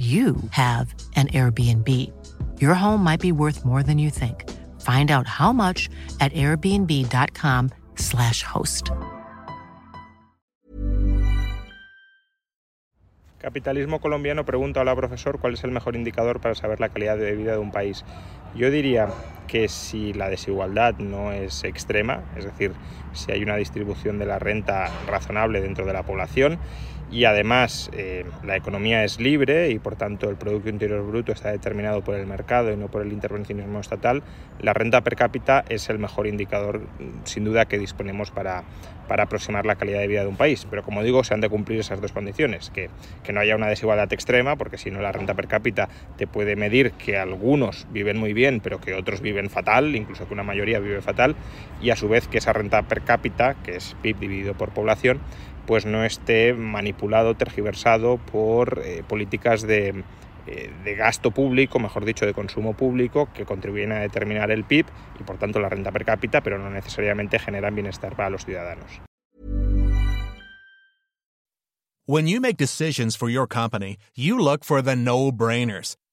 you have an Airbnb. Your home might be worth more than you think. Find out how much at airbnb.com/slash host. Capitalismo colombiano pregunta, hola profesor, ¿cuál es el mejor indicador para saber la calidad de vida de un país? Yo diría que si la desigualdad no es extrema, es decir, si hay una distribución de la renta razonable dentro de la población y además eh, la economía es libre y por tanto el Producto Interior Bruto está determinado por el mercado y no por el intervencionismo estatal, la renta per cápita es el mejor indicador sin duda que disponemos para, para aproximar la calidad de vida de un país. Pero como digo, se han de cumplir esas dos condiciones, que, que no haya una desigualdad extrema, porque si no la renta per cápita te puede medir que algunos viven muy bien, pero que otros viven fatal, incluso que una mayoría vive fatal, y a su vez que esa renta per cápita, que es PIB dividido por población, pues no esté manipulado, tergiversado por eh, políticas de, eh, de, gasto público, mejor dicho, de consumo público, que contribuyen a determinar el PIB y por tanto la renta per cápita, pero no necesariamente generan bienestar para los ciudadanos. When you make decisions for your company, you no-brainers.